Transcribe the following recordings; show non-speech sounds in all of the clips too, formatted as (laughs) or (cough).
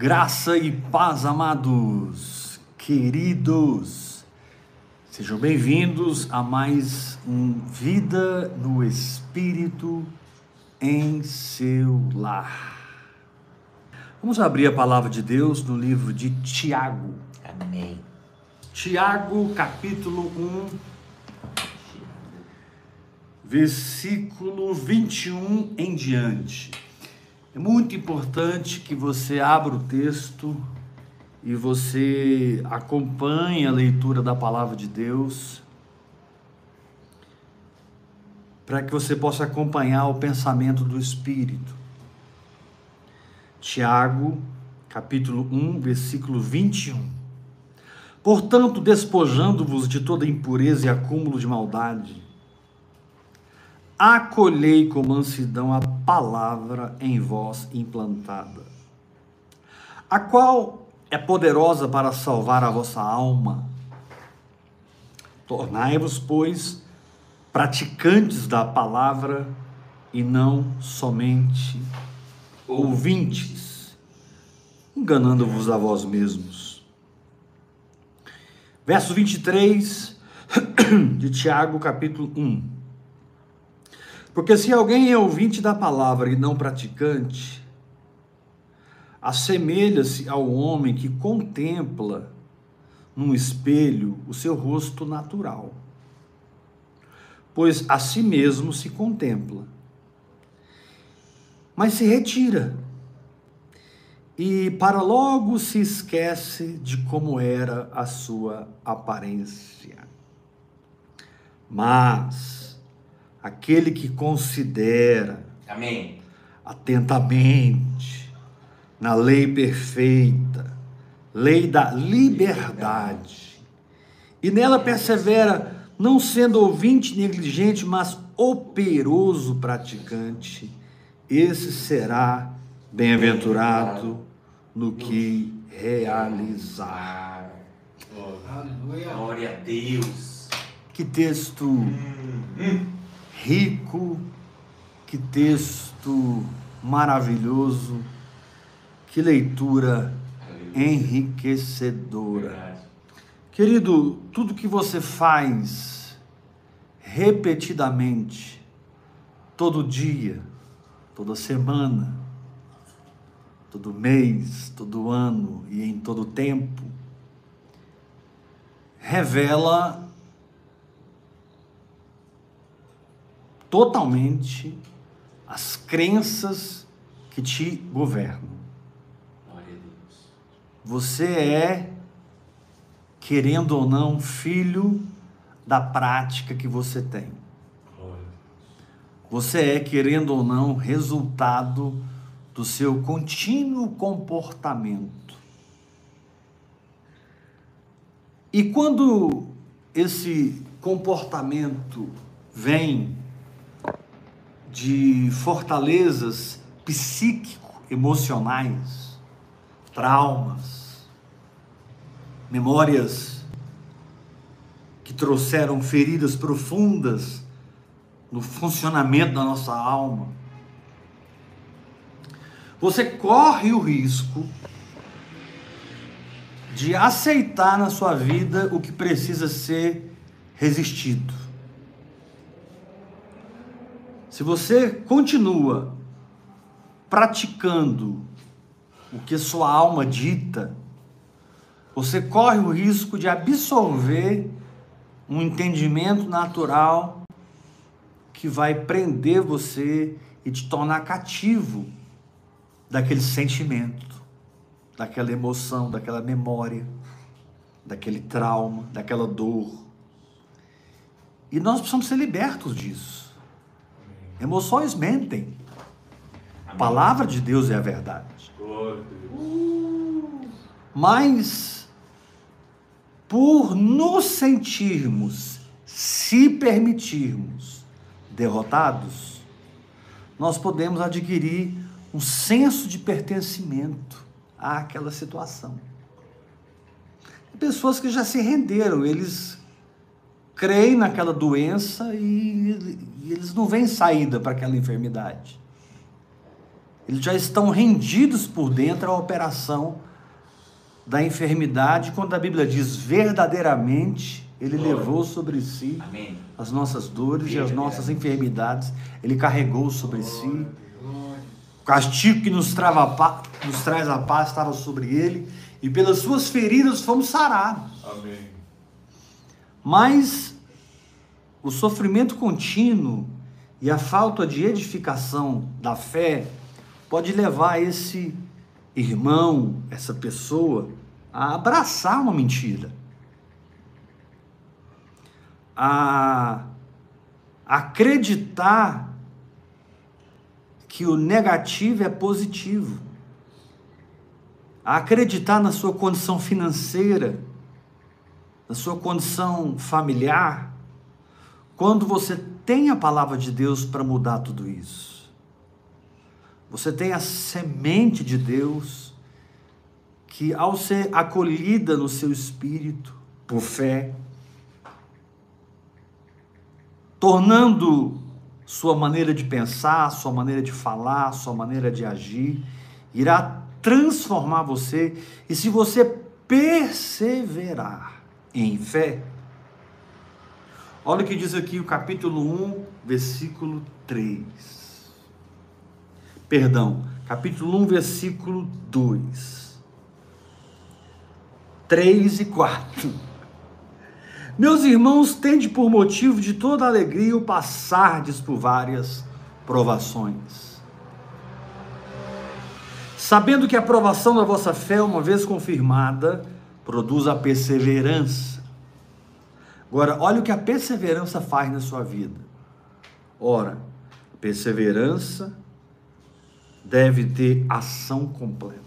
Graça e paz, amados, queridos. Sejam bem-vindos a mais um Vida no Espírito em seu lar. Vamos abrir a palavra de Deus no livro de Tiago. Amém. Tiago, capítulo 1, versículo 21 em diante. É muito importante que você abra o texto e você acompanhe a leitura da palavra de Deus, para que você possa acompanhar o pensamento do Espírito. Tiago, capítulo 1, versículo 21. Portanto, despojando-vos de toda impureza e acúmulo de maldade, acolhei com mansidão a palavra em vós implantada, a qual é poderosa para salvar a vossa alma. Tornai-vos, pois, praticantes da palavra e não somente ouvintes, enganando-vos a vós mesmos. Verso 23 de Tiago, capítulo 1. Porque se alguém é ouvinte da palavra e não praticante, assemelha-se ao homem que contempla num espelho o seu rosto natural. Pois a si mesmo se contempla, mas se retira e para logo se esquece de como era a sua aparência. Mas aquele que considera Amém. atentamente na lei perfeita, lei da liberdade, e nela persevera, não sendo ouvinte negligente, mas operoso praticante, esse será bem-aventurado no que realizar. Aleluia. Glória a Deus. Que texto rico, que texto maravilhoso, que leitura enriquecedora. Querido, tudo que você faz repetidamente, todo dia, toda semana, todo mês, todo ano e em todo tempo, revela totalmente as crenças que te governam. Você é, querendo ou não, filho da prática que você tem. Você é, querendo ou não, resultado do seu contínuo comportamento. E quando esse comportamento vem de fortalezas psíquico-emocionais, traumas, memórias que trouxeram feridas profundas no funcionamento da nossa alma. Você corre o risco de aceitar na sua vida o que precisa ser resistido. Se você continua praticando o que sua alma dita, você corre o risco de absorver um entendimento natural que vai prender você e te tornar cativo daquele sentimento, daquela emoção, daquela memória, daquele trauma, daquela dor. E nós precisamos ser libertos disso. Emoções mentem. A palavra de Deus é a verdade. Mas, por nos sentirmos, se permitirmos derrotados, nós podemos adquirir um senso de pertencimento àquela situação. Pessoas que já se renderam, eles creem naquela doença e, e eles não veem saída para aquela enfermidade. eles já estão rendidos por dentro à operação da enfermidade, quando a Bíblia diz verdadeiramente ele Glória. levou sobre si Amém. as nossas dores e as nossas enfermidades, ele carregou sobre Glória. si. O castigo que nos, trava, nos traz a paz estava sobre ele, e pelas suas feridas fomos sarados. Amém. Mas o sofrimento contínuo e a falta de edificação da fé pode levar esse irmão, essa pessoa, a abraçar uma mentira, a acreditar que o negativo é positivo, a acreditar na sua condição financeira, na sua condição familiar, quando você tem a palavra de Deus para mudar tudo isso. Você tem a semente de Deus que, ao ser acolhida no seu espírito, por fé, tornando sua maneira de pensar, sua maneira de falar, sua maneira de agir, irá transformar você. E se você perseverar em fé, Olha o que diz aqui o capítulo 1, versículo 3. Perdão, capítulo 1, versículo 2. 3 e 4. Meus irmãos, tende por motivo de toda alegria o passardes por várias provações. Sabendo que a provação da vossa fé, uma vez confirmada, produz a perseverança Agora, olha o que a perseverança faz na sua vida. Ora, perseverança deve ter ação completa.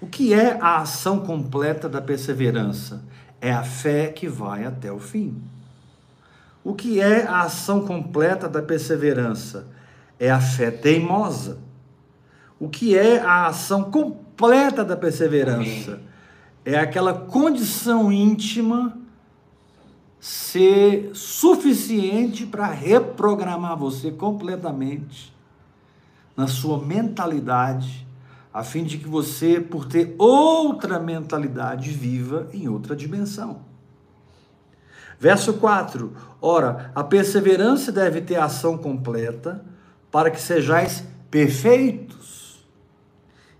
O que é a ação completa da perseverança? É a fé que vai até o fim. O que é a ação completa da perseverança? É a fé teimosa. O que é a ação completa da perseverança? Amém é aquela condição íntima ser suficiente para reprogramar você completamente na sua mentalidade, a fim de que você, por ter outra mentalidade, viva em outra dimensão. Verso 4: Ora, a perseverança deve ter ação completa, para que sejais perfeitos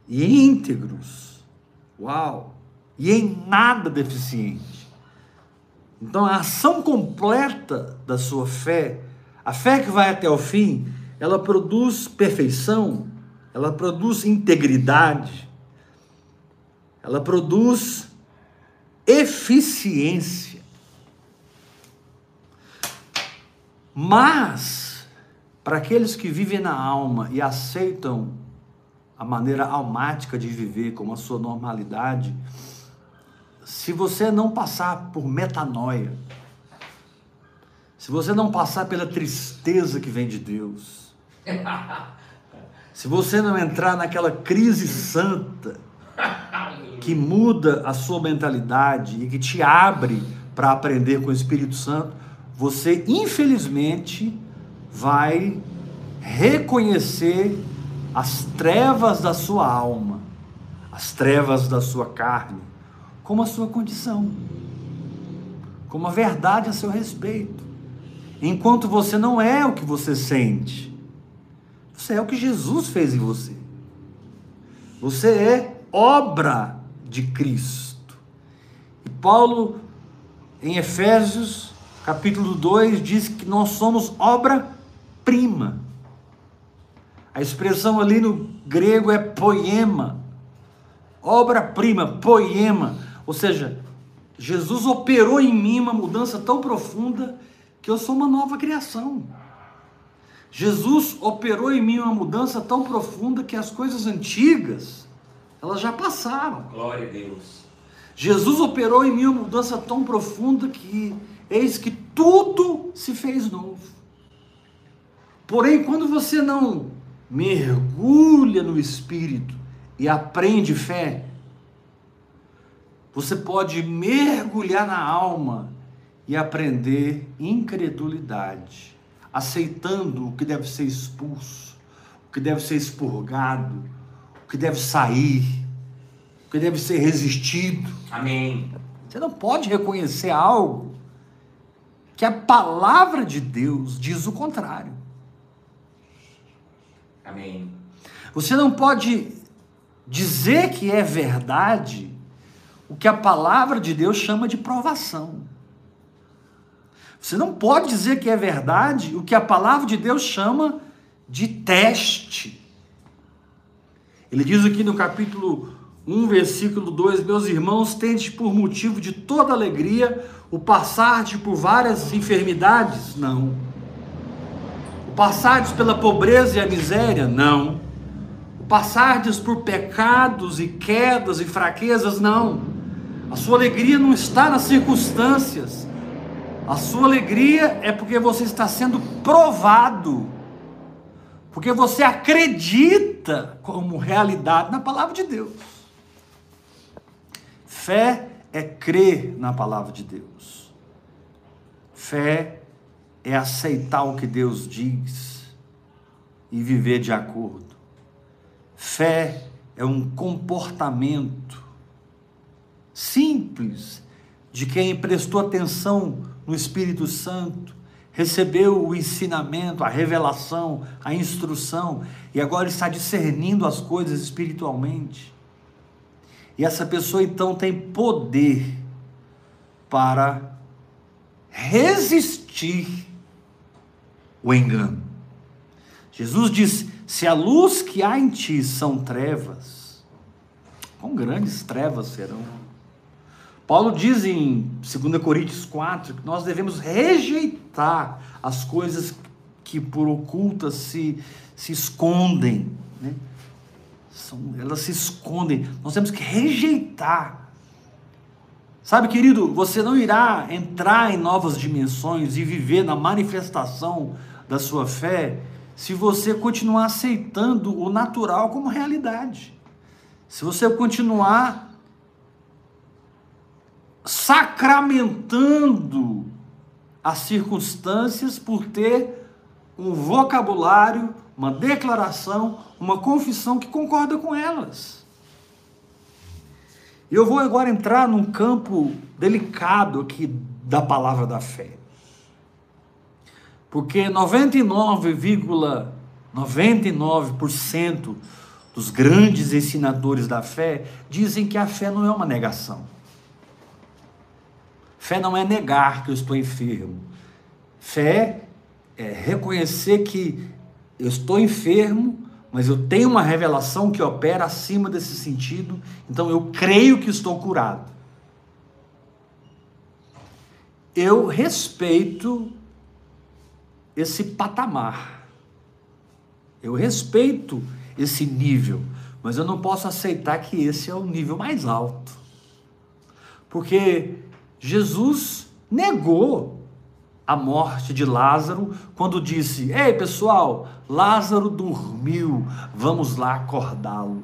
e íntegros. Uau! E em nada deficiente. Então, a ação completa da sua fé, a fé que vai até o fim, ela produz perfeição, ela produz integridade, ela produz eficiência. Mas, para aqueles que vivem na alma e aceitam a maneira almática de viver como a sua normalidade, se você não passar por metanoia, se você não passar pela tristeza que vem de Deus, se você não entrar naquela crise santa que muda a sua mentalidade e que te abre para aprender com o Espírito Santo, você infelizmente vai reconhecer as trevas da sua alma, as trevas da sua carne como a sua condição, como a verdade a seu respeito. Enquanto você não é o que você sente, você é o que Jesus fez em você. Você é obra de Cristo. E Paulo, em Efésios, capítulo 2, diz que nós somos obra-prima. A expressão ali no grego é poema. Obra-prima, poema. Ou seja, Jesus operou em mim uma mudança tão profunda que eu sou uma nova criação. Jesus operou em mim uma mudança tão profunda que as coisas antigas, elas já passaram. Glória a Deus. Jesus operou em mim uma mudança tão profunda que eis que tudo se fez novo. Porém, quando você não mergulha no Espírito e aprende fé, você pode mergulhar na alma e aprender incredulidade, aceitando o que deve ser expulso, que deve ser expurgado, o que deve sair, o que deve ser resistido. Amém. Você não pode reconhecer algo que a palavra de Deus diz o contrário. Amém. Você não pode dizer que é verdade o que a palavra de Deus chama de provação. Você não pode dizer que é verdade o que a palavra de Deus chama de teste. Ele diz aqui no capítulo 1, versículo 2: Meus irmãos, tente por motivo de toda alegria o passar por várias enfermidades? Não. O passar pela pobreza e a miséria? Não. O passar por pecados e quedas e fraquezas? Não. A sua alegria não está nas circunstâncias. A sua alegria é porque você está sendo provado. Porque você acredita como realidade na palavra de Deus. Fé é crer na palavra de Deus. Fé é aceitar o que Deus diz e viver de acordo. Fé é um comportamento simples de quem prestou atenção no Espírito Santo, recebeu o ensinamento, a revelação, a instrução e agora está discernindo as coisas espiritualmente. E essa pessoa então tem poder para resistir o engano. Jesus diz: se a luz que há em ti são trevas, quão grandes trevas serão. Paulo diz em 2 Coríntios 4 que nós devemos rejeitar as coisas que por ocultas se, se escondem. Né? São, elas se escondem. Nós temos que rejeitar. Sabe, querido, você não irá entrar em novas dimensões e viver na manifestação da sua fé se você continuar aceitando o natural como realidade. Se você continuar sacramentando as circunstâncias por ter um vocabulário, uma declaração, uma confissão que concorda com elas. Eu vou agora entrar num campo delicado aqui da palavra da fé. Porque 99,99% ,99 dos grandes ensinadores da fé dizem que a fé não é uma negação. Fé não é negar que eu estou enfermo. Fé é reconhecer que eu estou enfermo, mas eu tenho uma revelação que opera acima desse sentido, então eu creio que estou curado. Eu respeito esse patamar. Eu respeito esse nível, mas eu não posso aceitar que esse é o nível mais alto. Porque Jesus negou a morte de Lázaro, quando disse: Ei pessoal, Lázaro dormiu, vamos lá acordá-lo.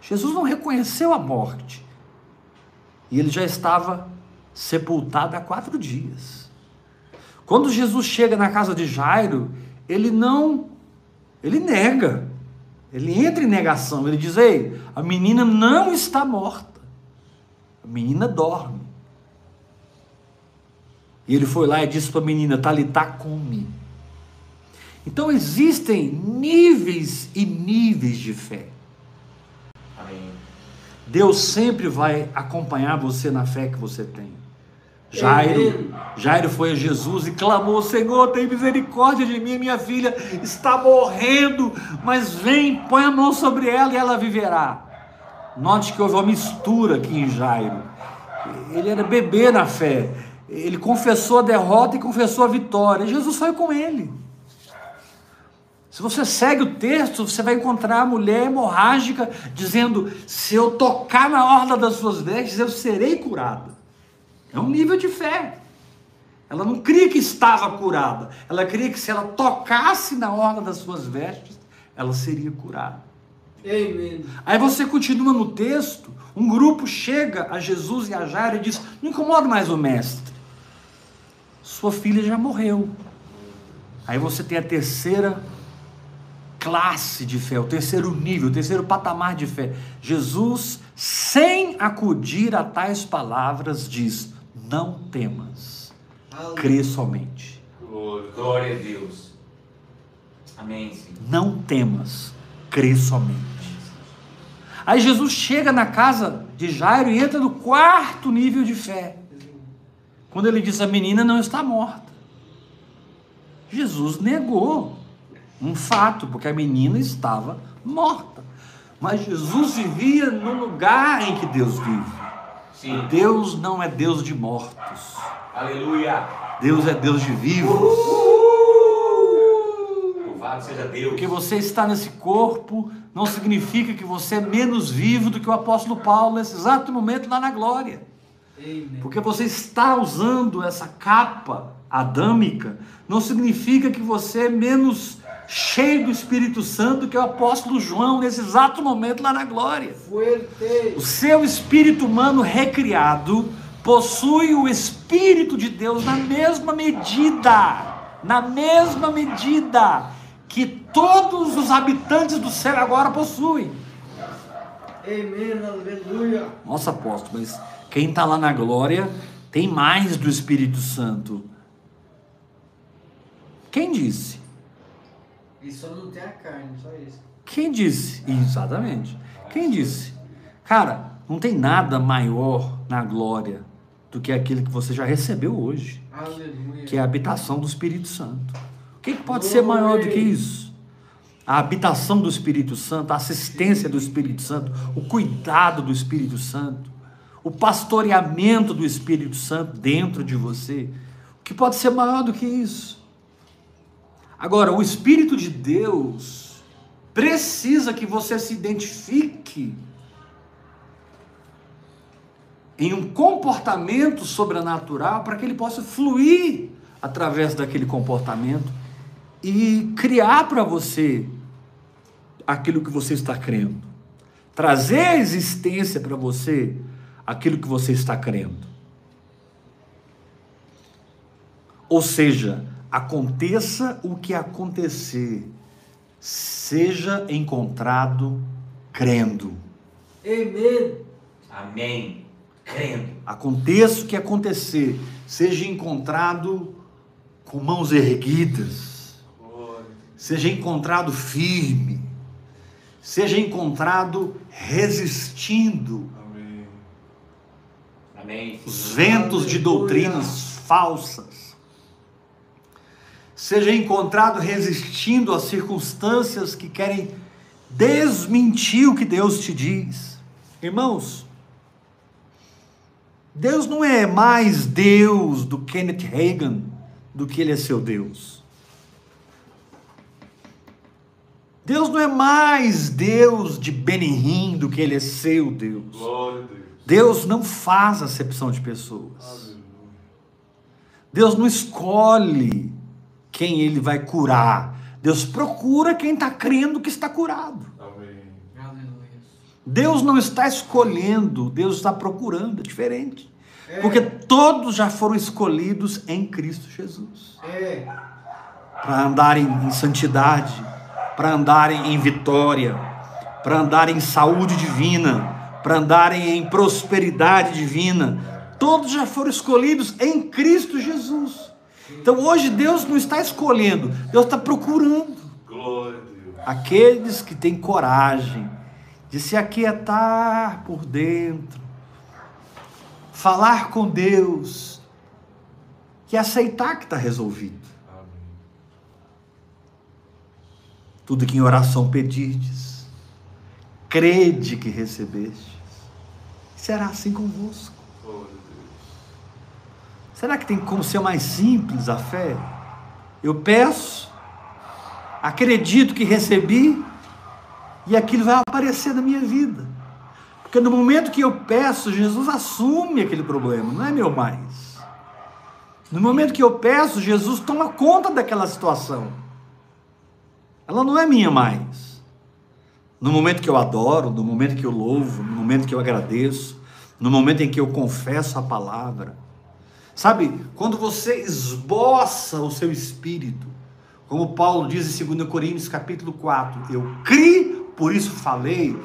Jesus não reconheceu a morte e ele já estava sepultado há quatro dias. Quando Jesus chega na casa de Jairo, ele não, ele nega, ele entra em negação, ele diz: Ei, a menina não está morta, a menina dorme. E ele foi lá e disse para a menina: Talitá, come. Então existem níveis e níveis de fé. Deus sempre vai acompanhar você na fé que você tem. Jairo, Jairo foi a Jesus e clamou: Senhor, tem misericórdia de mim, minha filha está morrendo, mas vem, põe a mão sobre ela e ela viverá. Note que houve uma mistura aqui em Jairo. Ele era bebê na fé, ele confessou a derrota e confessou a vitória. Jesus foi com ele. Se você segue o texto, você vai encontrar a mulher hemorrágica dizendo: Se eu tocar na orla das suas vestes, eu serei curada. É um nível de fé. Ela não cria que estava curada. Ela cria que se ela tocasse na orla das suas vestes, ela seria curada. Amen. Aí você continua no texto, um grupo chega a Jesus e a Jairo e diz: Não incomoda mais o mestre sua filha já morreu. Aí você tem a terceira classe de fé, o terceiro nível, o terceiro patamar de fé. Jesus, sem acudir a tais palavras, diz: Não temas, crê somente. Glória a Deus. Amém. Sim. Não temas, crê somente. Aí Jesus chega na casa de Jairo e entra no quarto nível de fé. Quando ele diz: A menina não está morta. Jesus negou um fato, porque a menina estava morta. Mas Jesus vivia no lugar em que Deus vive. Sim. Deus não é Deus de mortos. Aleluia. Deus é Deus de vivos. Louvado seja Deus. Porque você está nesse corpo não significa que você é menos vivo do que o apóstolo Paulo nesse exato momento lá na glória. Porque você está usando essa capa adâmica, não significa que você é menos cheio do Espírito Santo do que o apóstolo João nesse exato momento lá na glória. O seu espírito humano recriado possui o Espírito de Deus na mesma medida, na mesma medida que todos os habitantes do céu agora possuem. Amém, aleluia. Nossa, apóstolo, mas quem está lá na glória tem mais do Espírito Santo. Quem disse? Só não tem a carne, só isso. Quem disse? Exatamente. Quem disse? Cara, não tem nada maior na glória do que aquele que você já recebeu hoje. Aleluia. Que é a habitação do Espírito Santo. Que pode ser maior do que isso? A habitação do Espírito Santo, a assistência do Espírito Santo, o cuidado do Espírito Santo, o pastoreamento do Espírito Santo dentro de você. O que pode ser maior do que isso? Agora, o Espírito de Deus precisa que você se identifique em um comportamento sobrenatural para que ele possa fluir através daquele comportamento e criar para você aquilo que você está crendo. Trazer a existência para você aquilo que você está crendo. Ou seja, aconteça o que acontecer, seja encontrado crendo. Amém. Amém. Crendo. Aconteça o que acontecer, seja encontrado com mãos erguidas, seja encontrado firme, seja encontrado resistindo. Amém. Amém. Os ventos de doutrinas falsas seja encontrado resistindo às circunstâncias que querem desmentir o que Deus te diz. Irmãos, Deus não é mais Deus do Kenneth Reagan do que ele é seu Deus. Deus não é mais Deus de Benihim do que ele é seu Deus. Glória a Deus. Deus não faz acepção de pessoas. Deus não escolhe quem ele vai curar. Deus procura quem está crendo que está curado. Amém. Deus não está escolhendo, Deus está procurando, é diferente. É. Porque todos já foram escolhidos em Cristo Jesus. É. Para andarem em santidade, para andarem em vitória, para andarem em saúde divina, para andarem em prosperidade divina. Todos já foram escolhidos em Cristo Jesus. Então hoje Deus não está escolhendo, Deus está procurando. Aqueles que têm coragem de se aquietar por dentro, falar com Deus e aceitar que está resolvido. Amém. Tudo que em oração pedirdes, crede que recebestes, será assim convosco. Será que tem como ser mais simples a fé? Eu peço, acredito que recebi e aquilo vai aparecer na minha vida. Porque no momento que eu peço, Jesus assume aquele problema, não é meu mais. No momento que eu peço, Jesus toma conta daquela situação. Ela não é minha mais. No momento que eu adoro, no momento que eu louvo, no momento que eu agradeço, no momento em que eu confesso a palavra, Sabe, quando você esboça o seu espírito, Como Paulo diz em 2 Coríntios capítulo 4, eu criei, por isso falei,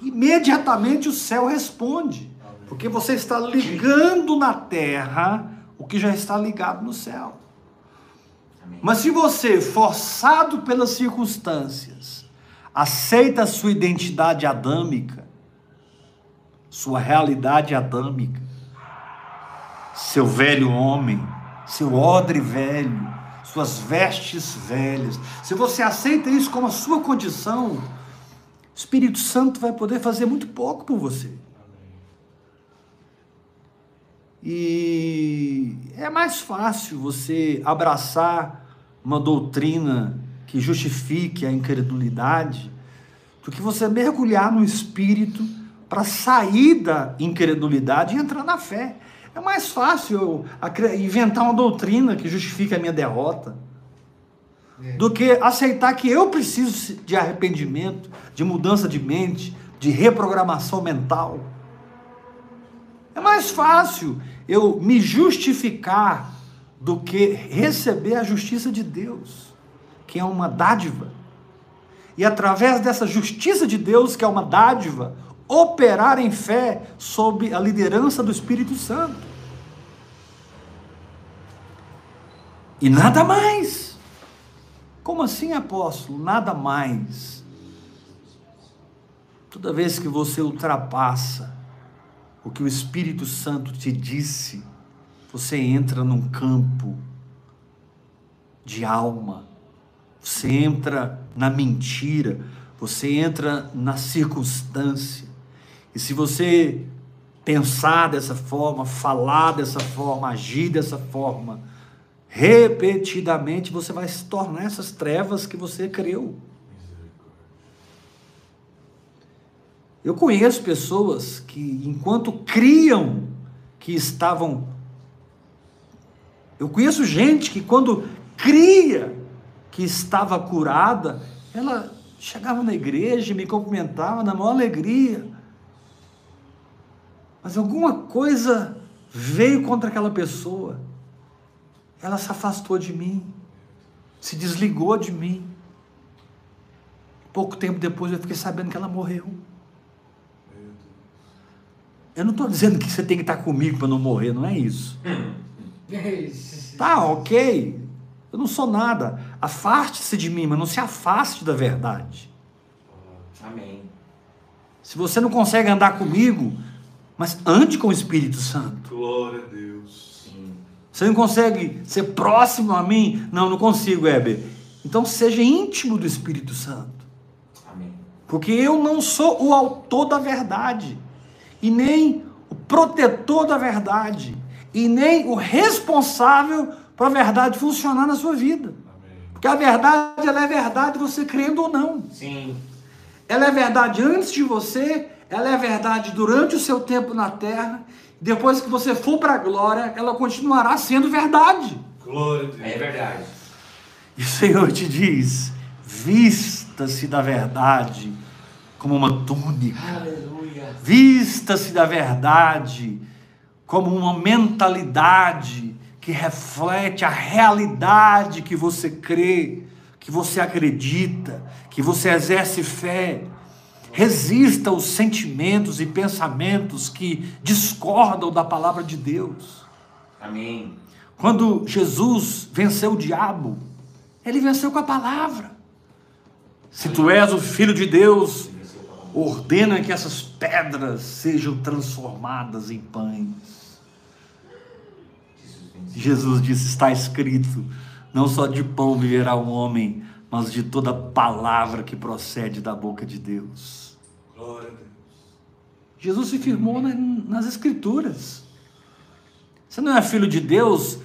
imediatamente o céu responde. Porque você está ligando na terra o que já está ligado no céu. Mas se você, forçado pelas circunstâncias, aceita a sua identidade adâmica, sua realidade adâmica, seu velho homem, seu odre velho, suas vestes velhas, se você aceita isso como a sua condição, o Espírito Santo vai poder fazer muito pouco por você. E é mais fácil você abraçar uma doutrina que justifique a incredulidade do que você mergulhar no espírito para sair da incredulidade e entrar na fé. É mais fácil eu inventar uma doutrina que justifique a minha derrota É. do que aceitar que eu preciso de arrependimento, de mudança de mente, de reprogramação mental. É mais fácil eu me justificar do que receber a justiça de Deus, que é uma dádiva. E através dessa justiça de Deus, que é uma dádiva, operar em fé sob a liderança do Espírito Santo. E nada mais. Como assim, apóstolo? Nada mais. Toda vez que você ultrapassa o que o Espírito Santo te disse, você entra num campo de alma, você entra na mentira, você entra na circunstância. E se você pensar dessa forma, falar dessa forma, agir dessa forma, repetidamente você vai se tornar essas trevas que você creu. Eu conheço pessoas que, enquanto criam que estavam. Eu conheço gente que, quando cria que estava curada, ela chegava na igreja e me cumprimentava na maior alegria. Mas alguma coisa veio contra aquela pessoa. Ela se afastou de mim, se desligou de mim. Pouco tempo depois eu fiquei sabendo que ela morreu. Eu não estou dizendo que você tem que estar comigo para não morrer, não é isso. Tá, ok. Eu não sou nada. Afaste-se de mim, mas não se afaste da verdade. Amém. Se você não consegue andar comigo, mas ande com o Espírito Santo. Glória a Deus. Sim. Você não consegue ser próximo a mim? Não, não consigo, Heber. Então seja íntimo do Espírito Santo. Amém. Porque eu não sou o autor da verdade, e nem o protetor da verdade, e nem o responsável para a verdade funcionar na sua vida. Porque a verdade, ela é verdade você crendo ou não. Sim. Ela é verdade antes de você, ela é verdade durante o seu tempo na terra, depois que você for para a glória, ela continuará sendo verdade. Glória a Deus. É verdade. E o Senhor te diz: vista-se da verdade como uma túnica. Vista-se da verdade como uma mentalidade que reflete a realidade que você crê, que você acredita, que você exerce fé. Resista aos sentimentos e pensamentos que discordam da palavra de Deus. Amém. Quando Jesus venceu o diabo, ele venceu com a palavra. Se tu és o filho de Deus, ordena que essas pedras sejam transformadas em pães. Jesus disse: está escrito, não só de pão viverá o homem, mas de toda palavra que procede da boca de Deus. Glória a Deus. Jesus se firmou na- nas Escrituras. Você não é filho de Deus?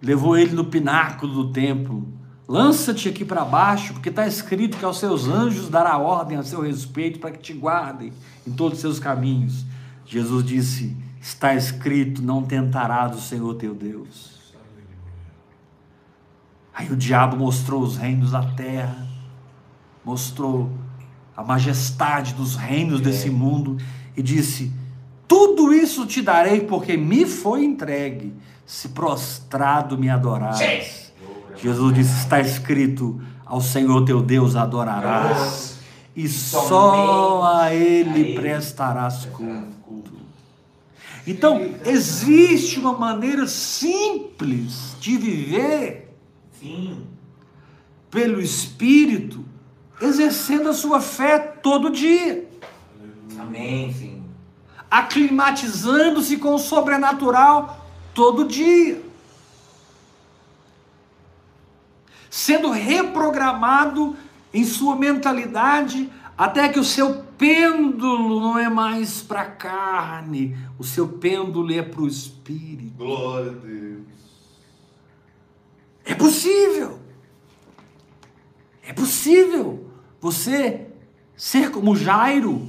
Levou ele no pináculo do templo. Lança-te aqui para baixo, porque está escrito que aos seus anjos dará ordem a seu respeito para que te guardem em todos os seus caminhos. Jesus disse: Está escrito, não tentarás o Senhor teu Deus. Aí o diabo mostrou os reinos da terra, mostrou a majestade dos reinos desse mundo e disse: Tudo isso te darei porque me foi entregue, se prostrado me adorares. Jesus disse: está escrito: ao Senhor teu Deus adorarás, e só a Ele prestarás culto. Então, existe uma maneira simples de viver Sim. pelo Espírito, exercendo a sua fé todo dia, Amém, sim. aclimatizando-se com o sobrenatural todo dia, sendo reprogramado em sua mentalidade até que o seu pêndulo não é mais para a carne, o seu pêndulo é para o espírito. Glória a Deus. É possível. É possível você ser como Jairo,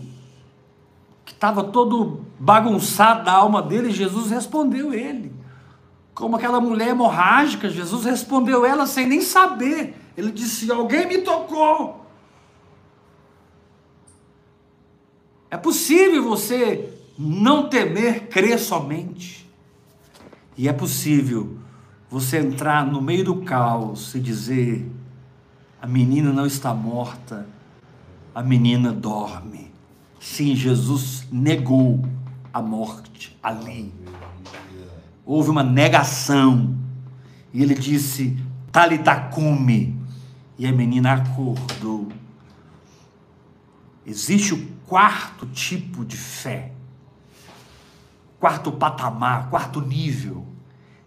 que estava todo bagunçado da alma dele, Jesus respondeu ele. Como aquela mulher hemorrágica, Jesus respondeu ela sem nem saber. Ele disse: Alguém me tocou. É possível você não temer, crer somente. E é possível você entrar no meio do caos e dizer: a menina não está morta, a menina dorme. Sim, Jesus negou a morte ali. Houve uma negação. E ele disse: Talitacume. E a menina acordou. Existe o quarto tipo de fé, quarto patamar, quarto nível,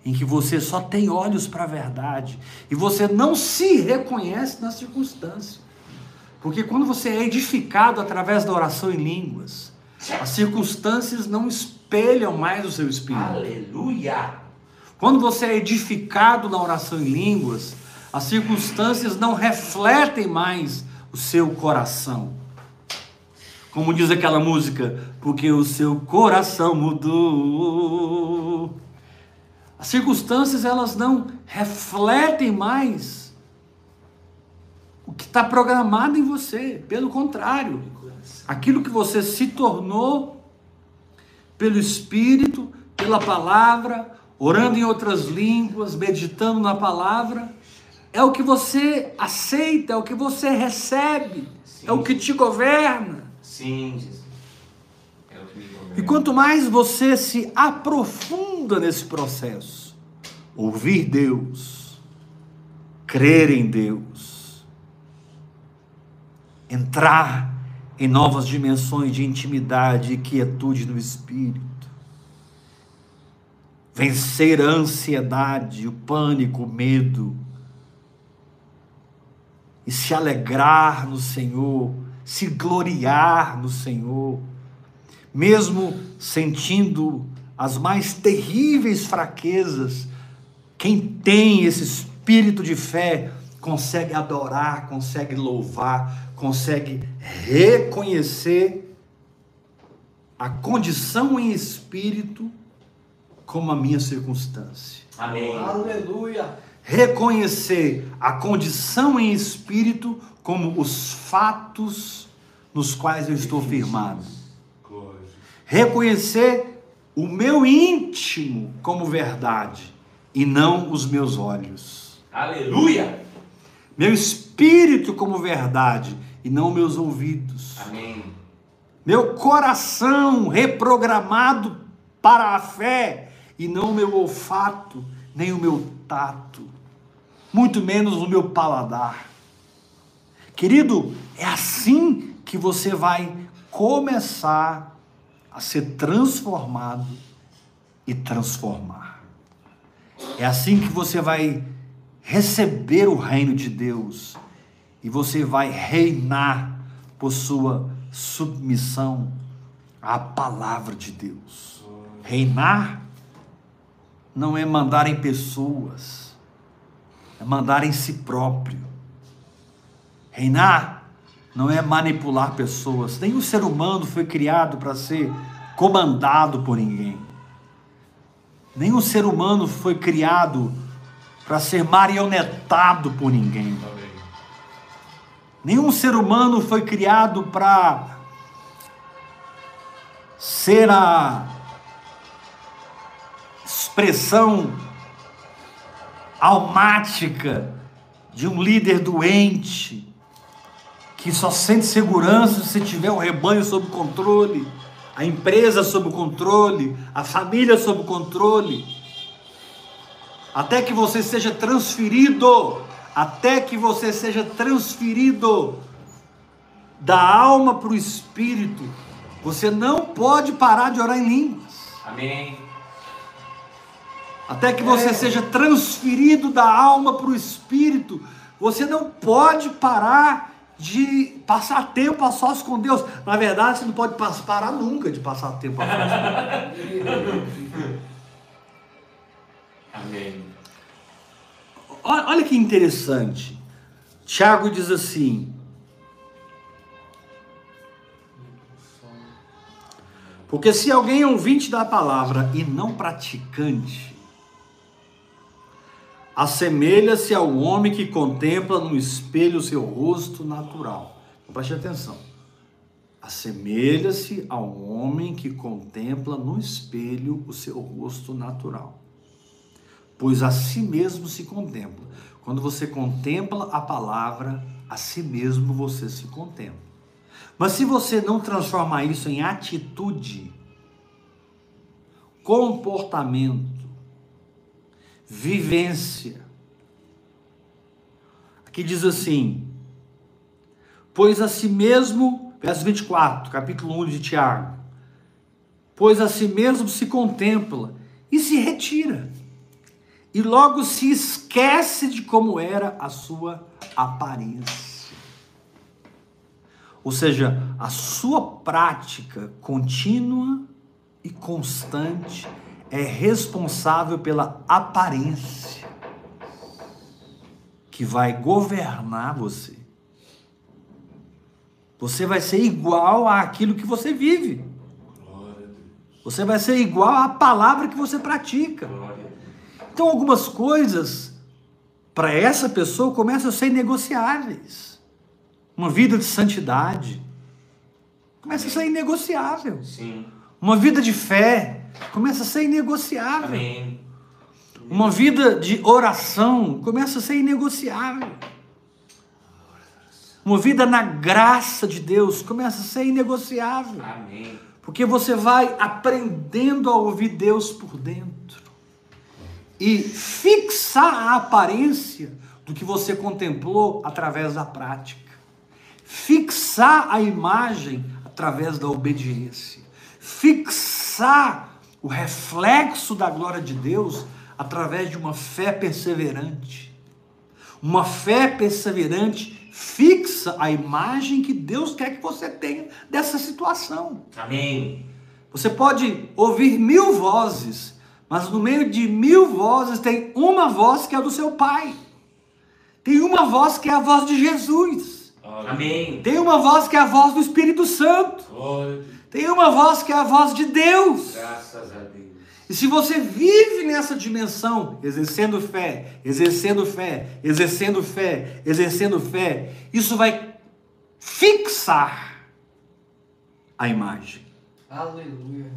em que você só tem olhos para a verdade e você não se reconhece na circunstância. Porque quando você é edificado através da oração em línguas, as circunstâncias não espelham mais o seu espírito. Aleluia. Quando você é edificado na oração em línguas, as circunstâncias não refletem mais o seu coração. Como diz aquela música, porque o seu coração mudou. As circunstâncias elas não refletem mais o que está programado em você. Pelo contrário, aquilo que você se tornou pelo Espírito, pela palavra, orando em outras línguas, meditando na palavra, é o que você aceita, é o que você recebe, é o que te governa. Sim, Jesus. É o que me E governa. quanto mais você se aprofunda nesse processo, ouvir Deus, crer em Deus, entrar em novas dimensões de intimidade e quietude no espírito, vencer a ansiedade, o pânico, o medo, e se alegrar no Senhor, se gloriar no Senhor, mesmo sentindo as mais terríveis fraquezas, quem tem esse espírito de fé consegue adorar, consegue louvar, consegue reconhecer a condição em espírito como a minha circunstância. Amém. Aleluia. Reconhecer a condição em espírito como os fatos nos quais eu estou firmado. Reconhecer o meu íntimo como verdade e não os meus olhos. Aleluia. Meu espírito como verdade e não meus ouvidos. Amém. Meu coração reprogramado para a fé e não o meu olfato, nem o meu tato, muito menos o meu paladar. Querido, é assim que você vai começar a ser transformado e transformar. É assim que você vai receber o reino de Deus e você vai reinar por sua submissão à palavra de Deus. Reinar não é mandar em pessoas, é mandar em si próprio. Reinar não é manipular pessoas. Nenhum ser humano foi criado para ser comandado por ninguém. Nenhum ser humano foi criado para ser marionetado por ninguém. Nenhum ser humano foi criado para ser a expressão almática de um líder doente que só sente segurança se tiver o rebanho sob controle, a empresa sob controle, a família sob controle. Até que você seja transferido, até que você seja transferido da alma para o espírito. Você não pode parar de orar em línguas. Amém. Até que você seja transferido da alma para o espírito, você não pode parar de passar tempo a sós com Deus. Na verdade, você não pode parar nunca de passar tempo a sós com Deus. (laughs) Amém. Olha que interessante. Tiago diz assim: Porque se alguém é ouvinte da palavra e não praticante, assemelha-se ao homem que contempla no espelho o seu rosto natural. Então, preste atenção. Assemelha-se ao homem que contempla no espelho o seu rosto natural. Pois a si mesmo se contempla. Quando você contempla a palavra, a si mesmo você se contempla. Mas se você não transformar isso em atitude, comportamento, vivência, aqui diz assim: Pois a si mesmo, verso 24, capítulo 1 de Tiago, pois a si mesmo se contempla e se retira, e logo se esquece de como era a sua aparência. Ou seja, a sua prática contínua e constante é responsável pela aparência que vai governar você. Você vai ser igual àquilo que você vive. Você vai ser igual à palavra que você pratica. Então, algumas coisas para essa pessoa começam a ser negociáveis. Uma vida de santidade começa a ser inegociável. Sim. Uma vida de fé começa a ser inegociável. Amém. Uma vida de oração começa a ser inegociável. Uma vida na graça de Deus começa a ser inegociável. Amém. Porque você vai aprendendo a ouvir Deus por dentro e fixar a aparência do que você contemplou através da prática. Fixar a imagem através da obediência. Fixar o reflexo da glória de Deus através de uma fé perseverante. Uma fé perseverante fixa a imagem que Deus quer que você tenha dessa situação. Amém. Você pode ouvir mil vozes, mas no meio de mil vozes tem uma voz que é do seu Pai. Tem uma voz que é a voz de Jesus. Amém. Tem uma voz que é a voz do Espírito Santo. Glória. Tem uma voz que é a voz de Deus. Graças a Deus. E se você vive nessa dimensão, exercendo fé, exercendo fé, exercendo fé, exercendo fé, isso vai fixar a imagem. Aleluia.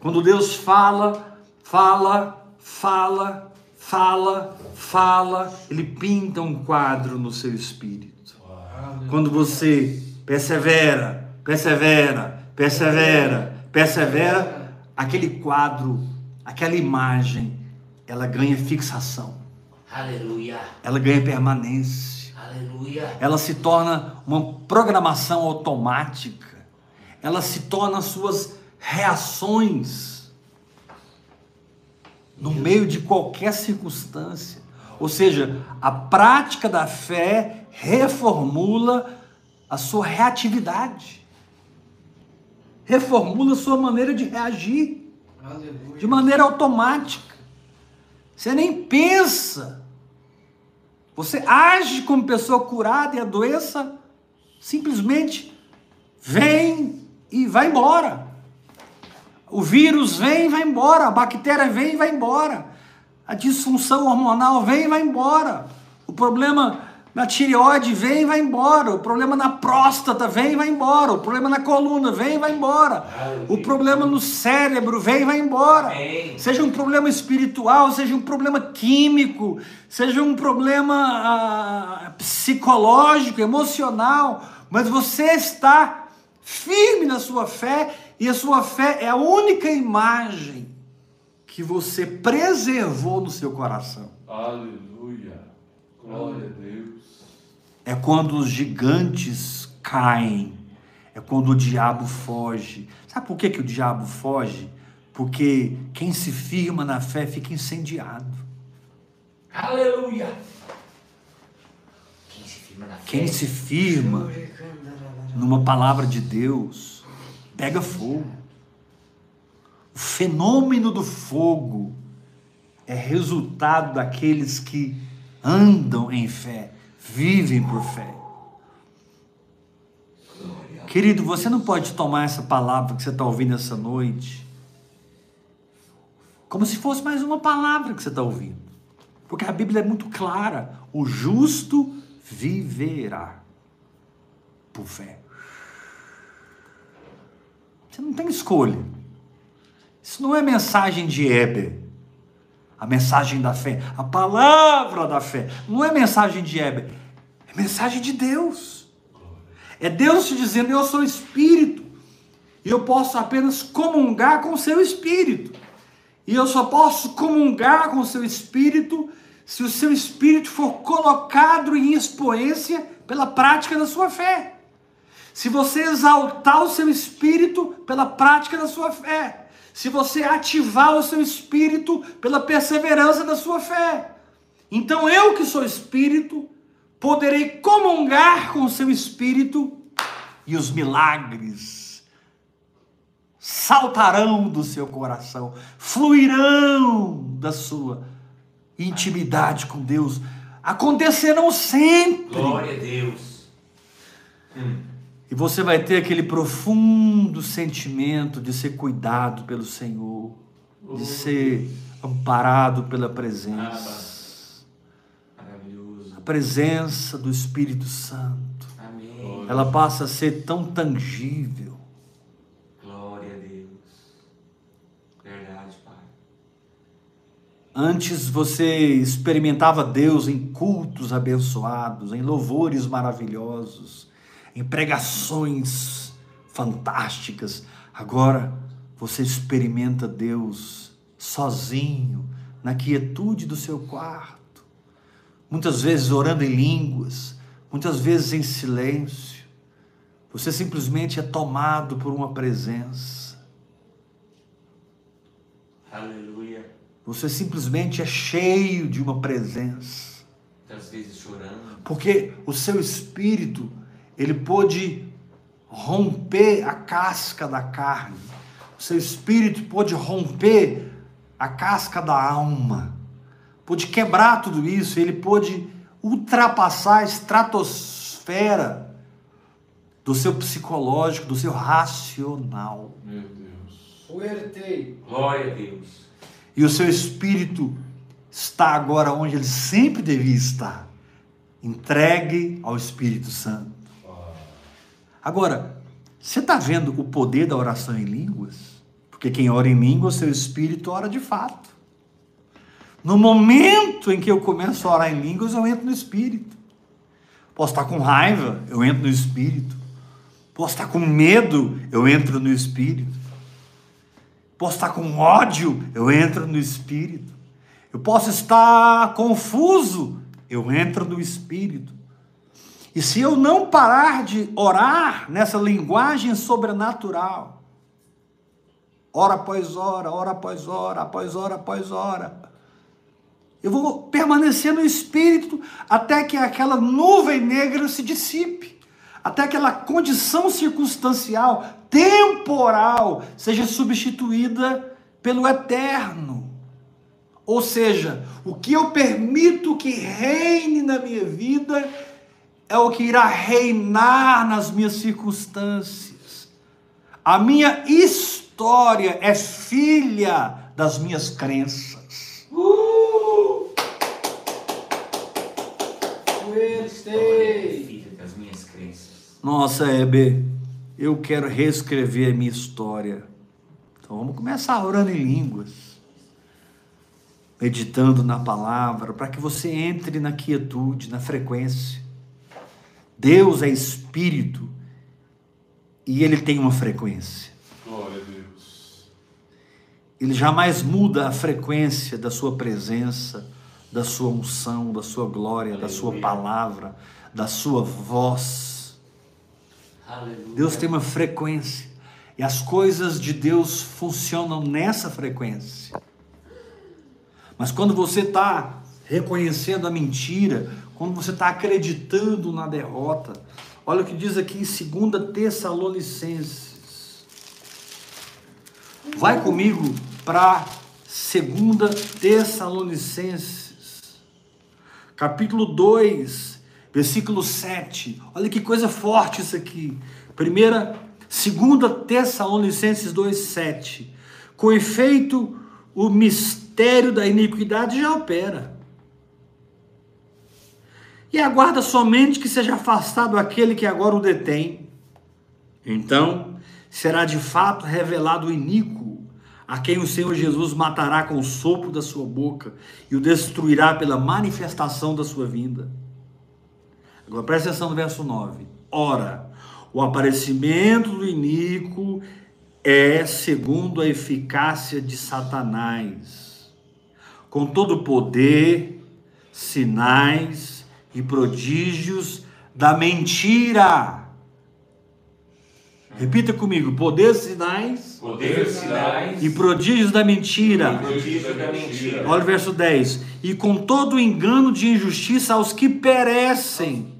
Quando Deus fala, fala, fala, fala, fala, ele pinta um quadro no seu espírito. Quando você persevera, persevera, persevera, persevera, aquele quadro, aquela imagem, ela ganha fixação, Aleluia. ela ganha permanência, Aleluia. ela se torna uma programação automática, ela se torna suas reações no meio de qualquer circunstância. Ou seja, a prática da fé reformula a sua reatividade, reformula a sua maneira de reagir Aleluia. de maneira automática. Você nem pensa. Você age como pessoa curada e a doença simplesmente vem e vai embora. O vírus vem e vai embora, a bactéria vem e vai embora. A disfunção hormonal vem e vai embora. O problema na tireoide vem e vai embora. O problema na próstata vem e vai embora. O problema na coluna vem e vai embora. O problema no cérebro vem e vai embora. Seja um problema espiritual, seja um problema químico, seja um problema ah, psicológico, emocional, mas você está firme na sua fé e a sua fé é a única imagem que você preservou no seu coração. Aleluia. Glória a Deus. É quando os gigantes caem. É quando o diabo foge. Sabe por que, que o diabo foge? Porque quem se firma na fé fica incendiado. Aleluia. Quem se firma na fé. Quem se firma numa palavra de Deus pega fogo. O fenômeno do fogo é resultado daqueles que andam em fé, vivem por fé. Querido, você não pode tomar essa palavra que você está ouvindo essa noite como se fosse mais uma palavra que você está ouvindo. Porque a Bíblia é muito clara: o justo viverá por fé. Você não tem escolha. Isso não é mensagem de Heber. A mensagem da fé, a palavra da fé. Não é mensagem de Heber. É mensagem de Deus. É Deus te dizendo: Eu sou espírito. E eu posso apenas comungar com o seu espírito. E eu só posso comungar com o seu espírito se o seu espírito for colocado em expoência pela prática da sua fé. Se você exaltar o seu espírito pela prática da sua fé. Se você ativar o seu espírito pela perseverança da sua fé. Então eu que sou espírito, poderei comungar com o seu espírito e os milagres saltarão do seu coração, fluirão da sua intimidade com Deus, acontecerão sempre. Glória a Deus. E você vai ter aquele profundo sentimento de ser cuidado pelo Senhor, de ser amparado pela presença. Maravilhoso. A presença do Espírito Santo, Amém. ela passa a ser tão tangível. Glória a Deus. Verdade, Pai. Antes você experimentava Deus em cultos abençoados, em louvores maravilhosos, em pregações fantásticas. Agora você experimenta Deus sozinho, na quietude do seu quarto, muitas vezes orando em línguas, muitas vezes em silêncio. Você simplesmente é tomado por uma presença. Aleluia. Você simplesmente é cheio de uma presença. Muitas vezes chorando. Porque o seu espírito, ele pôde romper a casca da carne. O seu espírito pôde romper a casca da alma. Pôde quebrar tudo isso, ele pôde ultrapassar a estratosfera do seu psicológico, do seu racional. Meu Deus. Fuerte. Glória a Deus. E o seu espírito está agora onde ele sempre devia estar entregue ao Espírito Santo. Agora, você está vendo o poder da oração em línguas? Porque quem ora em línguas, seu espírito ora de fato. No momento em que eu começo a orar em línguas, eu entro no espírito. Posso estar com raiva, eu entro no espírito. Posso estar com medo, eu entro no espírito. Posso estar com ódio, eu entro no espírito. Eu posso estar confuso, eu entro no espírito. E se eu não parar de orar nessa linguagem sobrenatural, hora após hora, hora após hora, após hora após hora, eu vou permanecer no espírito até que aquela nuvem negra se dissipe, até que aquela condição circunstancial, temporal, seja substituída pelo eterno. Ou seja, o que eu permito que reine na minha vida é o que irá reinar nas minhas circunstâncias. A minha história é filha das minhas crenças. Fuerte. Manifestei. Fica com as minhas crenças. Nossa, Heber, eu quero reescrever a minha história. Então vamos começar orando em línguas, meditando na palavra, para que você entre na quietude, na frequência. Deus é espírito e ele tem uma frequência. Glória a Deus. Ele jamais muda a frequência da sua presença, da sua unção, da sua glória, da sua Aleluia. palavra, da sua voz. Aleluia. Deus tem uma frequência e as coisas de Deus funcionam nessa frequência. Mas quando você está reconhecendo a mentira, quando você está acreditando na derrota, olha o que diz aqui em 2 Tessalonicenses. Vai comigo para 2 Tessalonicenses, capítulo 2, versículo 7. Olha que coisa forte isso aqui. Primeira, 2 Tessalonicenses 2, 7. Com efeito, o mistério da iniquidade já opera. E aguarda somente que seja afastado aquele que agora o detém. Então será de fato revelado o iníquo, a quem o Senhor Jesus matará com o sopro da sua boca e o destruirá pela manifestação da sua vinda. Agora presta atenção no verso 9. Ora, o aparecimento do iníquo é segundo a eficácia de Satanás, com todo poder, sinais e prodígios da mentira. Repita comigo: poder, sinais Poder, sinais e prodígios da mentira. prodígio da mentira. Olha o verso 10. E com todo o engano de injustiça aos que perecem.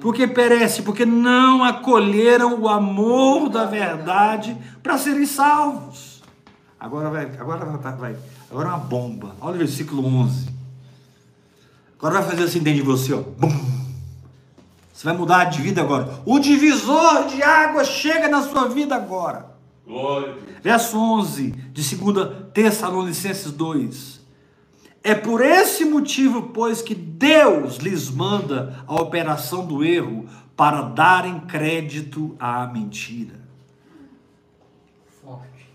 Por que perece? Porque não acolheram o amor da verdade para serem salvos. Agora vai, agora vai, vai. Agora é uma bomba. Olha o versículo 11. Agora vai fazer assim dentro de você, ó. Bum. Você vai mudar de vida agora. O divisor de água chega na sua vida agora. Glória a Deus. Verso 11 de 2 Tessalonicenses 2. É por esse motivo, pois, que Deus lhes manda a operação do erro para darem crédito à mentira. Forte.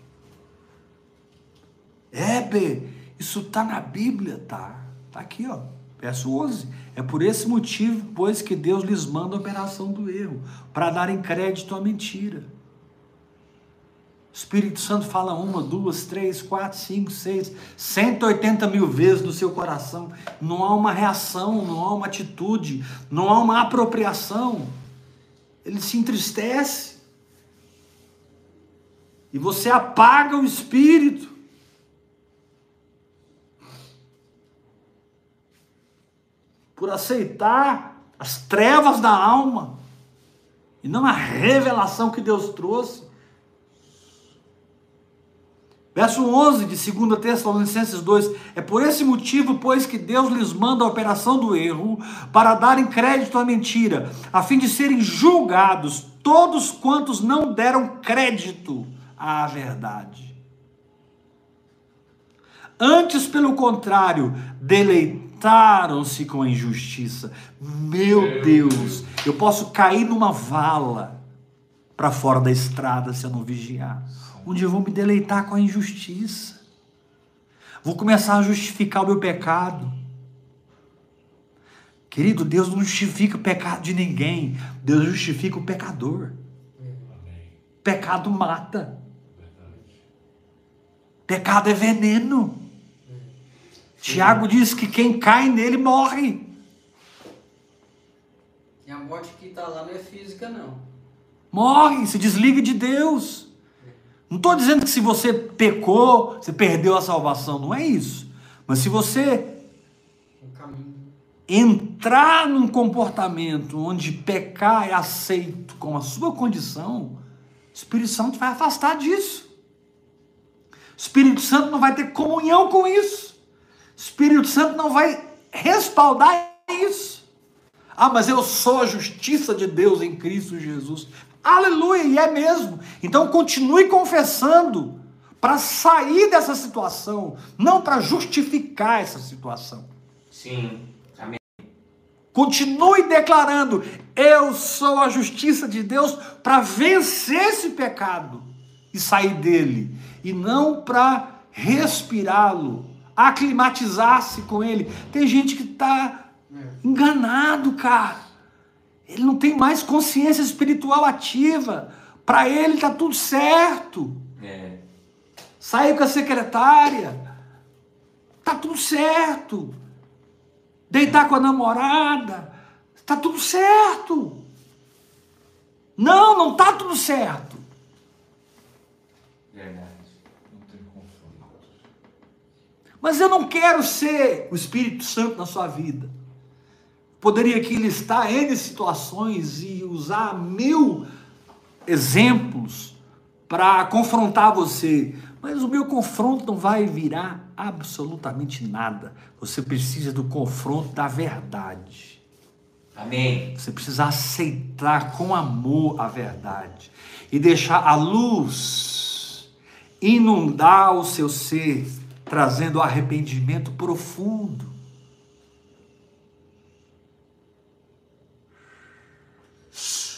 É, B, isso tá na Bíblia, tá? Tá aqui, ó. Verso 11. É por esse motivo, pois, que Deus lhes manda a operação do erro para darem crédito à mentira. O Espírito Santo fala uma, duas, três, quatro, cinco, seis, 180 mil vezes no seu coração. Não há uma reação, não há uma atitude, não há uma apropriação. Ele se entristece. E você apaga o Espírito. Por aceitar as trevas da alma e não a revelação que Deus trouxe. Verso 11 de 2 Tessalonicenses 2: É por esse motivo, pois, que Deus lhes manda a operação do erro, para darem crédito à mentira, a fim de serem julgados todos quantos não deram crédito à verdade. Antes, pelo contrário, deleitaram-se com a injustiça. Meu Deus, eu posso cair numa vala para fora da estrada se eu não vigiar. Um dia eu vou me deleitar com a injustiça. Vou começar a justificar o meu pecado. Querido, Deus não justifica o pecado de ninguém. Deus justifica o pecador. Pecado mata. Pecado é veneno. Tiago diz que quem cai nele morre. E a morte que está lá não é física, não. Morre, se desliga de Deus. Não estou dizendo que se você pecou, você perdeu a salvação. Não é isso. Mas se você entrar num comportamento onde pecar é aceito com a sua condição, o Espírito Santo vai afastar disso. O Espírito Santo não vai ter comunhão com isso. Espírito Santo não vai respaldar isso. Ah, mas eu sou a justiça de Deus em Cristo Jesus. Aleluia, e é mesmo. Então continue confessando para sair dessa situação, não para justificar essa situação. Sim. Amém. Continue declarando: eu sou a justiça de Deus para vencer esse pecado e sair dele, e não para respirá-lo, aclimatizar-se com ele. Tem gente que está enganado, cara. Ele não tem mais consciência espiritual ativa. Para ele está tudo certo. É. Saiu com a secretária. Tá tudo certo. Deitar com a namorada. Tá tudo certo. Não, não tá tudo certo. Verdade. Não tem confronto. Mas eu não quero ser o Espírito Santo na sua vida. Poderia aqui listar N situações e usar mil exemplos para confrontar você. Mas o meu confronto não vai virar absolutamente nada. Você precisa do confronto da verdade. Amém. Você precisa aceitar com amor a verdade e deixar a luz inundar o seu ser, trazendo arrependimento profundo.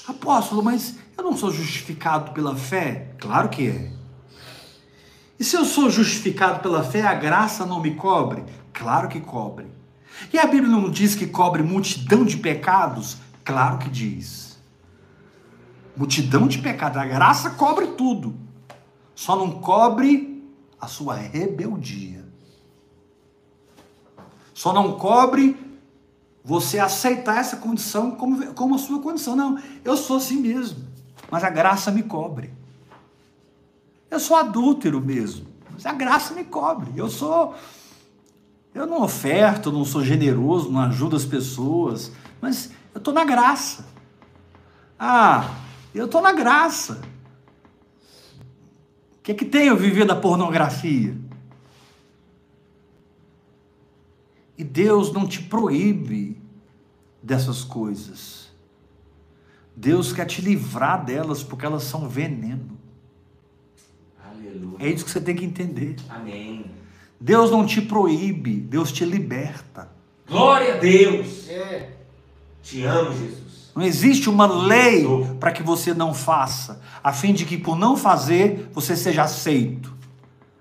Apóstolo, mas eu não sou justificado pela fé? Claro que é. E se eu sou justificado pela fé, a graça não me cobre? Claro que cobre. E a Bíblia não diz que cobre multidão de pecados? Claro que diz. Multidão de pecados. A graça cobre tudo. Só não cobre a sua rebeldia. Só não cobre você aceitar essa condição como, como a sua condição. Não, eu sou assim mesmo. Mas a graça me cobre. Eu sou adúltero mesmo. Mas a graça me cobre. Eu sou. Eu não oferto, não sou generoso, não ajudo as pessoas. Mas eu estou na graça. Ah, eu estou na graça. O que é que tem eu viver da pornografia? E Deus não te proíbe dessas coisas. Deus quer te livrar delas porque elas são veneno. Aleluia. É isso que você tem que entender. Amém. Deus não te proíbe, Deus te liberta. Glória a Deus. É. Te amo, Jesus. Não existe uma lei para que você não faça, a fim de que por não fazer você seja aceito.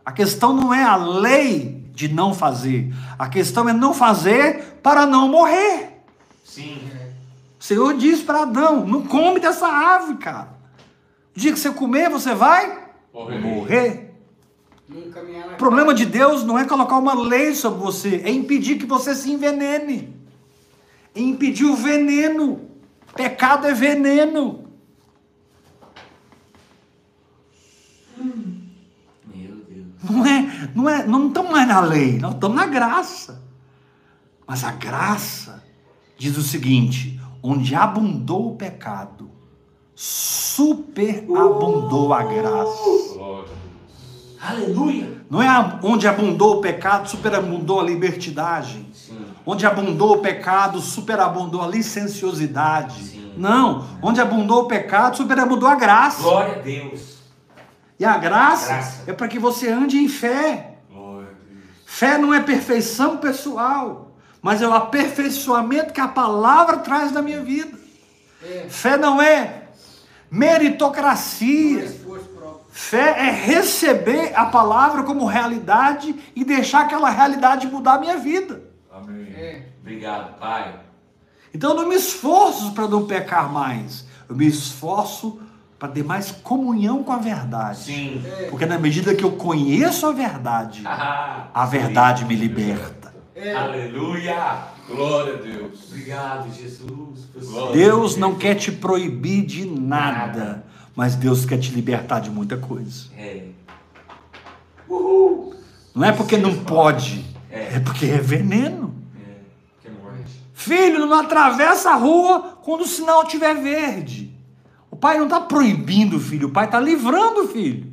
A questão não é a lei de não fazer, a questão é não fazer para não morrer. Sim. O Senhor diz para Adão: não come dessa ave, cara. O dia que você comer, você vai Morrer. morrer. O problema de Deus não é colocar uma lei sobre você, é impedir que você se envenene. É impedir o veneno. Pecado é veneno. Meu Deus. Não é, não é, não estamos mais na lei, nós estamos na graça. Mas a graça diz o seguinte: onde abundou o pecado, superabundou a graça. Glória. Aleluia. Não é onde abundou o pecado, superabundou a libertinagem. Onde abundou o pecado, superabundou a licenciosidade. Sim. Não, onde abundou o pecado, superabundou a graça. Glória a Deus. E a graça, Graça. é para que você ande em fé. A. Fé não é perfeição pessoal, mas é o aperfeiçoamento que a palavra traz na minha vida. É. Fé não é Não é meritocracia. esforço próprio. Fé é receber a palavra como realidade e deixar aquela realidade mudar a minha vida. Amém. É. Obrigado, Pai. Então eu não me esforço para não pecar mais. Eu me esforço para ter mais comunhão com a verdade. Sim. Porque na medida que eu conheço a verdade, Ah, a verdade me liberta. É. Aleluia. Glória a Deus. Obrigado, Jesus. Glória. Deus não quer te proibir de nada, mas Deus quer te libertar de muita coisa. É. Uhul. Não é porque não pode, É. é porque é veneno. É. Morte. Filho, não atravessa a rua quando o sinal estiver verde. O pai não está proibindo o filho, o pai está livrando o filho.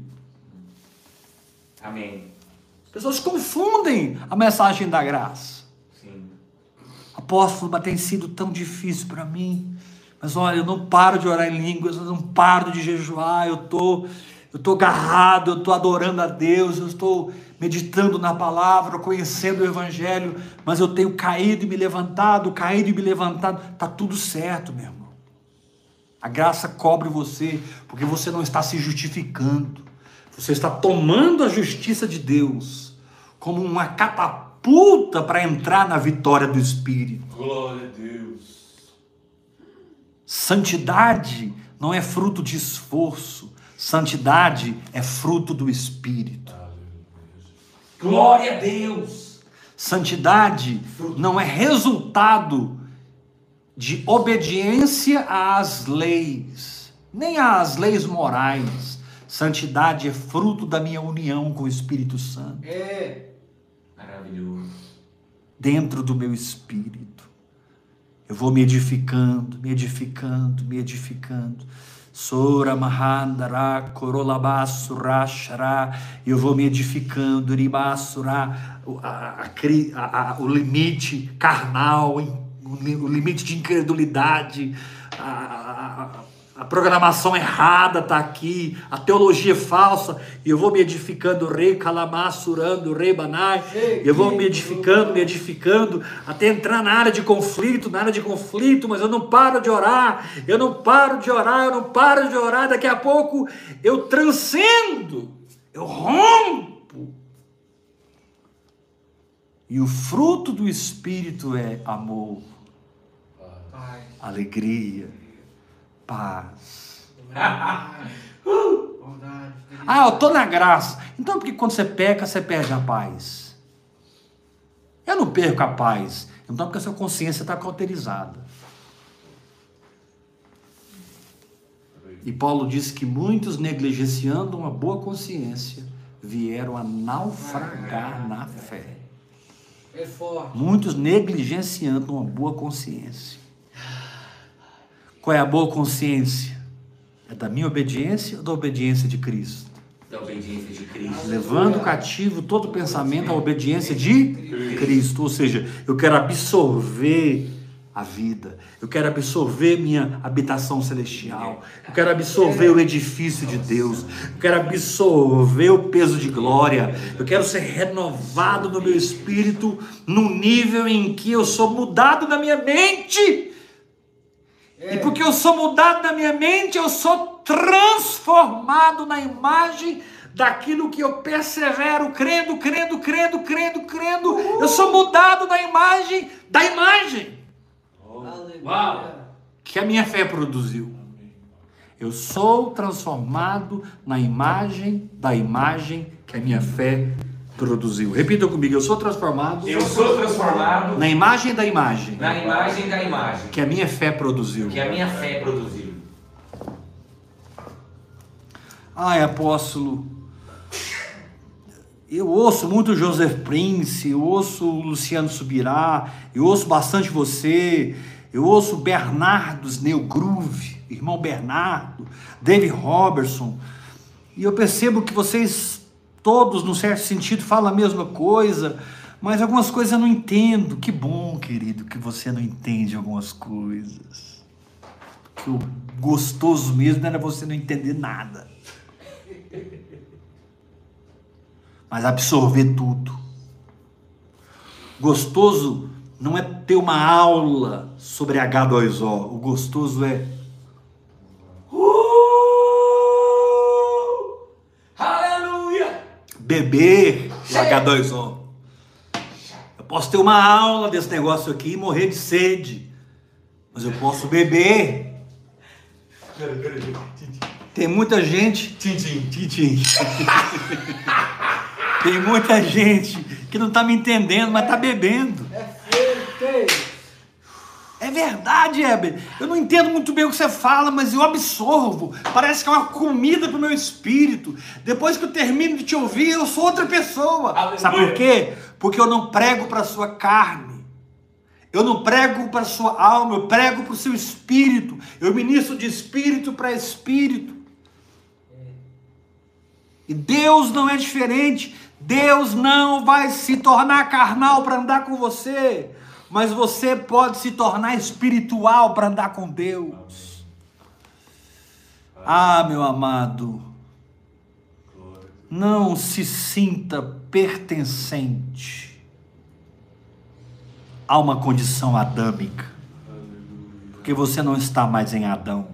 Amém. As pessoas confundem a mensagem da graça. Sim. Apóstolo, mas tem sido tão difícil para mim. Mas olha, eu não paro de orar em línguas, eu não paro de jejuar, eu tô, eu estou agarrado, eu estou adorando a Deus, eu estou meditando na palavra, conhecendo o Evangelho, mas eu tenho caído e me levantado, caído e me levantado. Está tudo certo, meu irmão. A graça cobre você, porque você não está se justificando. Você está tomando a justiça de Deus como uma catapulta para entrar na vitória do Espírito. Glória a Deus. Santidade não é fruto de esforço, santidade é fruto do Espírito. Glória a Deus. Santidade não é resultado de obediência às leis, nem às leis morais. Santidade é fruto da minha união com o Espírito Santo, É. Maravilhoso. dentro do meu espírito. Eu vou me edificando, me edificando, me edificando. Sora Mahandara Korolabasura Shara. Eu vou me edificando, Ribasura, o- limite carnal, o limite de incredulidade, a, a- a- a programação errada está aqui, a teologia falsa, e eu vou me edificando, rei calamassurando, rei banai, eu vou me edificando, me edificando, até entrar na área de conflito, na área de conflito, mas eu não paro de orar, eu não paro de orar, eu não paro de orar, daqui a pouco eu transcendo, eu rompo. E o fruto do Espírito é amor, alegria, paz. Bondade. (laughs) Ah, eu tô na graça. Então por que quando você peca, você perde a paz? Eu não perco a paz. Então porque a sua consciência está cauterizada. E Paulo diz que muitos negligenciando uma boa consciência vieram a naufragar na fé. É. Muitos negligenciando uma boa consciência. Qual é a boa consciência? É da minha obediência ou da obediência de Cristo? Da obediência de Cristo. Levando cativo todo pensamento à obediência de Cristo. Ou seja, eu quero absorver a vida, eu quero absorver minha habitação celestial, eu quero absorver o edifício de Deus, eu quero absorver o peso de glória, eu quero ser renovado no meu espírito, num nível em que eu sou mudado na minha mente. E porque eu sou mudado na minha mente, eu sou transformado na imagem daquilo que eu persevero, crendo, crendo, crendo, crendo, crendo. Eu sou mudado na imagem da imagem Aleluia. Uau. que a minha fé produziu. Eu sou transformado na imagem da imagem que a minha fé produziu. Repita comigo, eu sou transformado Eu sou transformado na imagem da imagem na imagem da imagem que a minha fé produziu. que a minha fé produziu. Ai, apóstolo, eu ouço muito o Joseph Prince, eu ouço o Luciano Subirá, eu ouço bastante você, eu ouço o Bernardo Snell Groove, irmão Bernardo, David Robertson, e eu percebo que vocês todos, num certo sentido, falam a mesma coisa, mas algumas coisas eu não entendo. Que bom, querido, que você não entende algumas coisas. Que o gostoso mesmo era você não entender nada. Mas absorver tudo. Gostoso não é ter uma aula sobre H2O. O gostoso é Uh! Aleluia! Beber o H2O. Eu posso ter uma aula desse negócio aqui e morrer de sede. Mas eu posso beber. Tem muita gente. Tintim, tintim. (laughs) Tem muita gente que não está me entendendo, mas está bebendo. Verdade, Heber. Eu não entendo muito bem o que você fala, mas eu absorvo. Parece que é uma comida para o meu espírito. Depois que eu termino de te ouvir, eu sou outra pessoa. Aleluia. Sabe por quê? Porque eu não prego para a sua carne. Eu não prego para a sua alma, eu prego para o seu espírito. Eu ministro de espírito para espírito. E Deus não é diferente. Deus não vai se tornar carnal para andar com você, mas você pode se tornar espiritual para andar com Deus. Ah, meu amado, não se sinta pertencente a uma condição adâmica, porque você não está mais em Adão.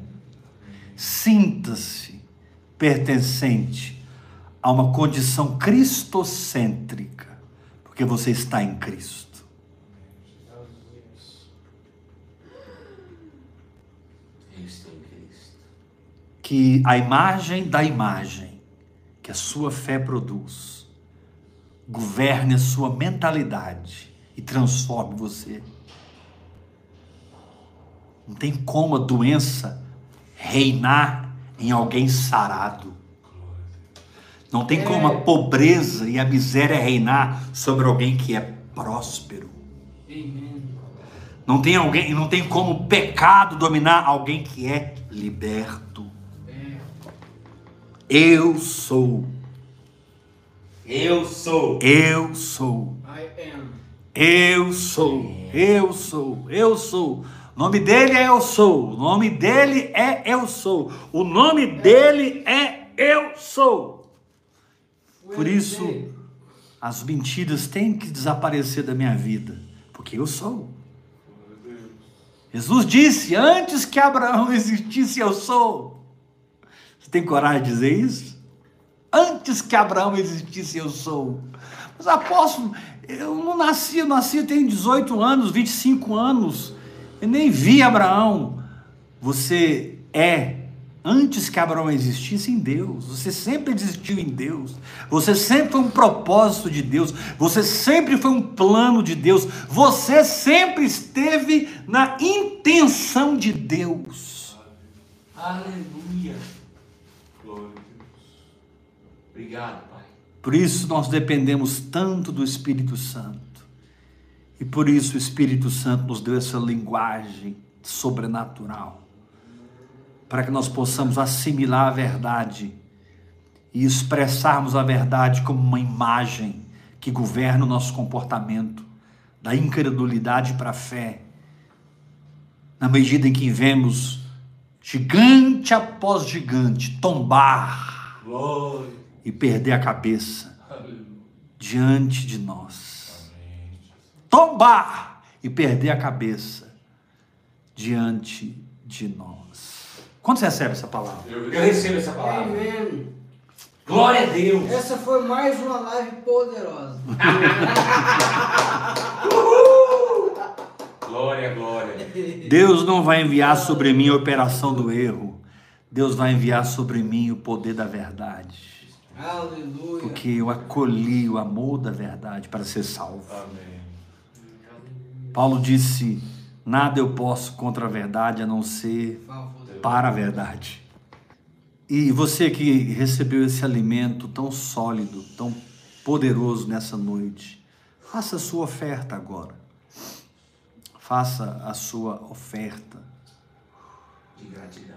Sinta-se pertencente a uma condição cristocêntrica, porque você está em Cristo. Eu estou em Cristo. Que a imagem da imagem que a sua fé produz governe a sua mentalidade e transforme você. Não tem como a doença reinar em alguém sarado. Não tem como a pobreza e a miséria reinar sobre alguém que é próspero. Não tem alguém, não tem como o pecado dominar alguém que é liberto. Eu sou, Eu sou. eu sou, I am. eu sou, eu sou, eu sou. O nome dele é eu sou. O nome dele é eu sou. O nome dele é eu sou. Por isso, as mentiras têm que desaparecer da minha vida, porque eu sou. Jesus disse: Antes que Abraão existisse, eu sou. Você tem coragem de dizer isso? Antes que Abraão existisse, eu sou. Mas apóstolo, eu não nasci, eu nasci, eu tenho 18 anos, 25 anos. Eu nem vi Abraão. Você é antes que Abraão existisse em Deus. Você sempre existiu em Deus. Você sempre foi um propósito de Deus. Você sempre foi um plano de Deus. Você sempre esteve na intenção de Deus. Aleluia. Obrigado, Pai. Por isso nós dependemos tanto do Espírito Santo. E por isso o Espírito Santo nos deu essa linguagem sobrenatural. Para que nós possamos assimilar a verdade e expressarmos a verdade como uma imagem que governa o nosso comportamento, da incredulidade para a fé, na medida em que vemos gigante após gigante tombar Glória. e perder a cabeça Aleluia. diante de nós. Amém. Tombar e perder a cabeça diante de nós. Quando você recebe essa palavra? Eu Eu recebo essa palavra. Amen. Glória a Deus. Essa foi mais uma live poderosa. (laughs) Glória, glória. (laughs) Deus não vai enviar sobre mim a operação do erro. Deus vai enviar sobre mim o poder da verdade. Aleluia. Porque eu acolhi o amor da verdade para ser salvo. Amém. Paulo disse: Nada eu posso contra a verdade a não ser para a verdade. E você que recebeu esse alimento tão sólido, tão poderoso nessa noite, faça a sua oferta agora. Faça a sua oferta De gratidão.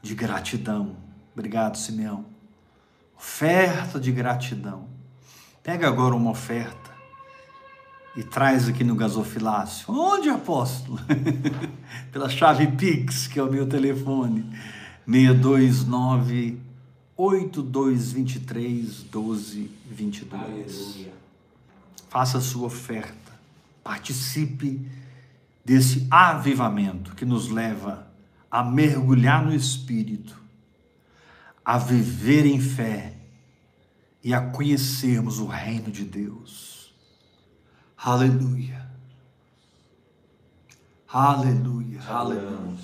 de gratidão. Obrigado, Simeão. Oferta de gratidão. Pega agora uma oferta e traz aqui no gasofilácio. Onde, apóstolo? (laughs) Pela chave Pix, que é o meu telefone. 629 8223 1222. Aleluia. Faça a sua oferta. Participe desse avivamento que nos leva a mergulhar no Espírito, a viver em fé e a conhecermos o reino de Deus. Aleluia. Aleluia. Te Aleluia.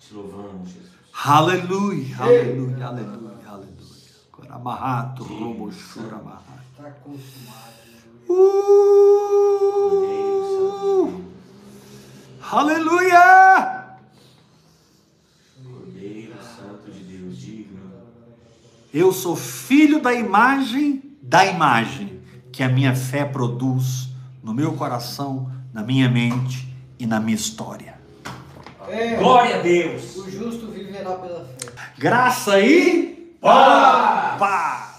Te louvamos, Jesus. Aleluia. Aleluia. Aleluia. Aleluia. Coramahato, robo, shuramahato. Está consumado. Uh! Aleluia! Cordeiro Santo de Deus, digno. Eu sou filho da imagem da imagem que a minha fé produz no meu coração, na minha mente e na minha história. É. Glória a Deus. O justo viverá pela fé. Graça e paz.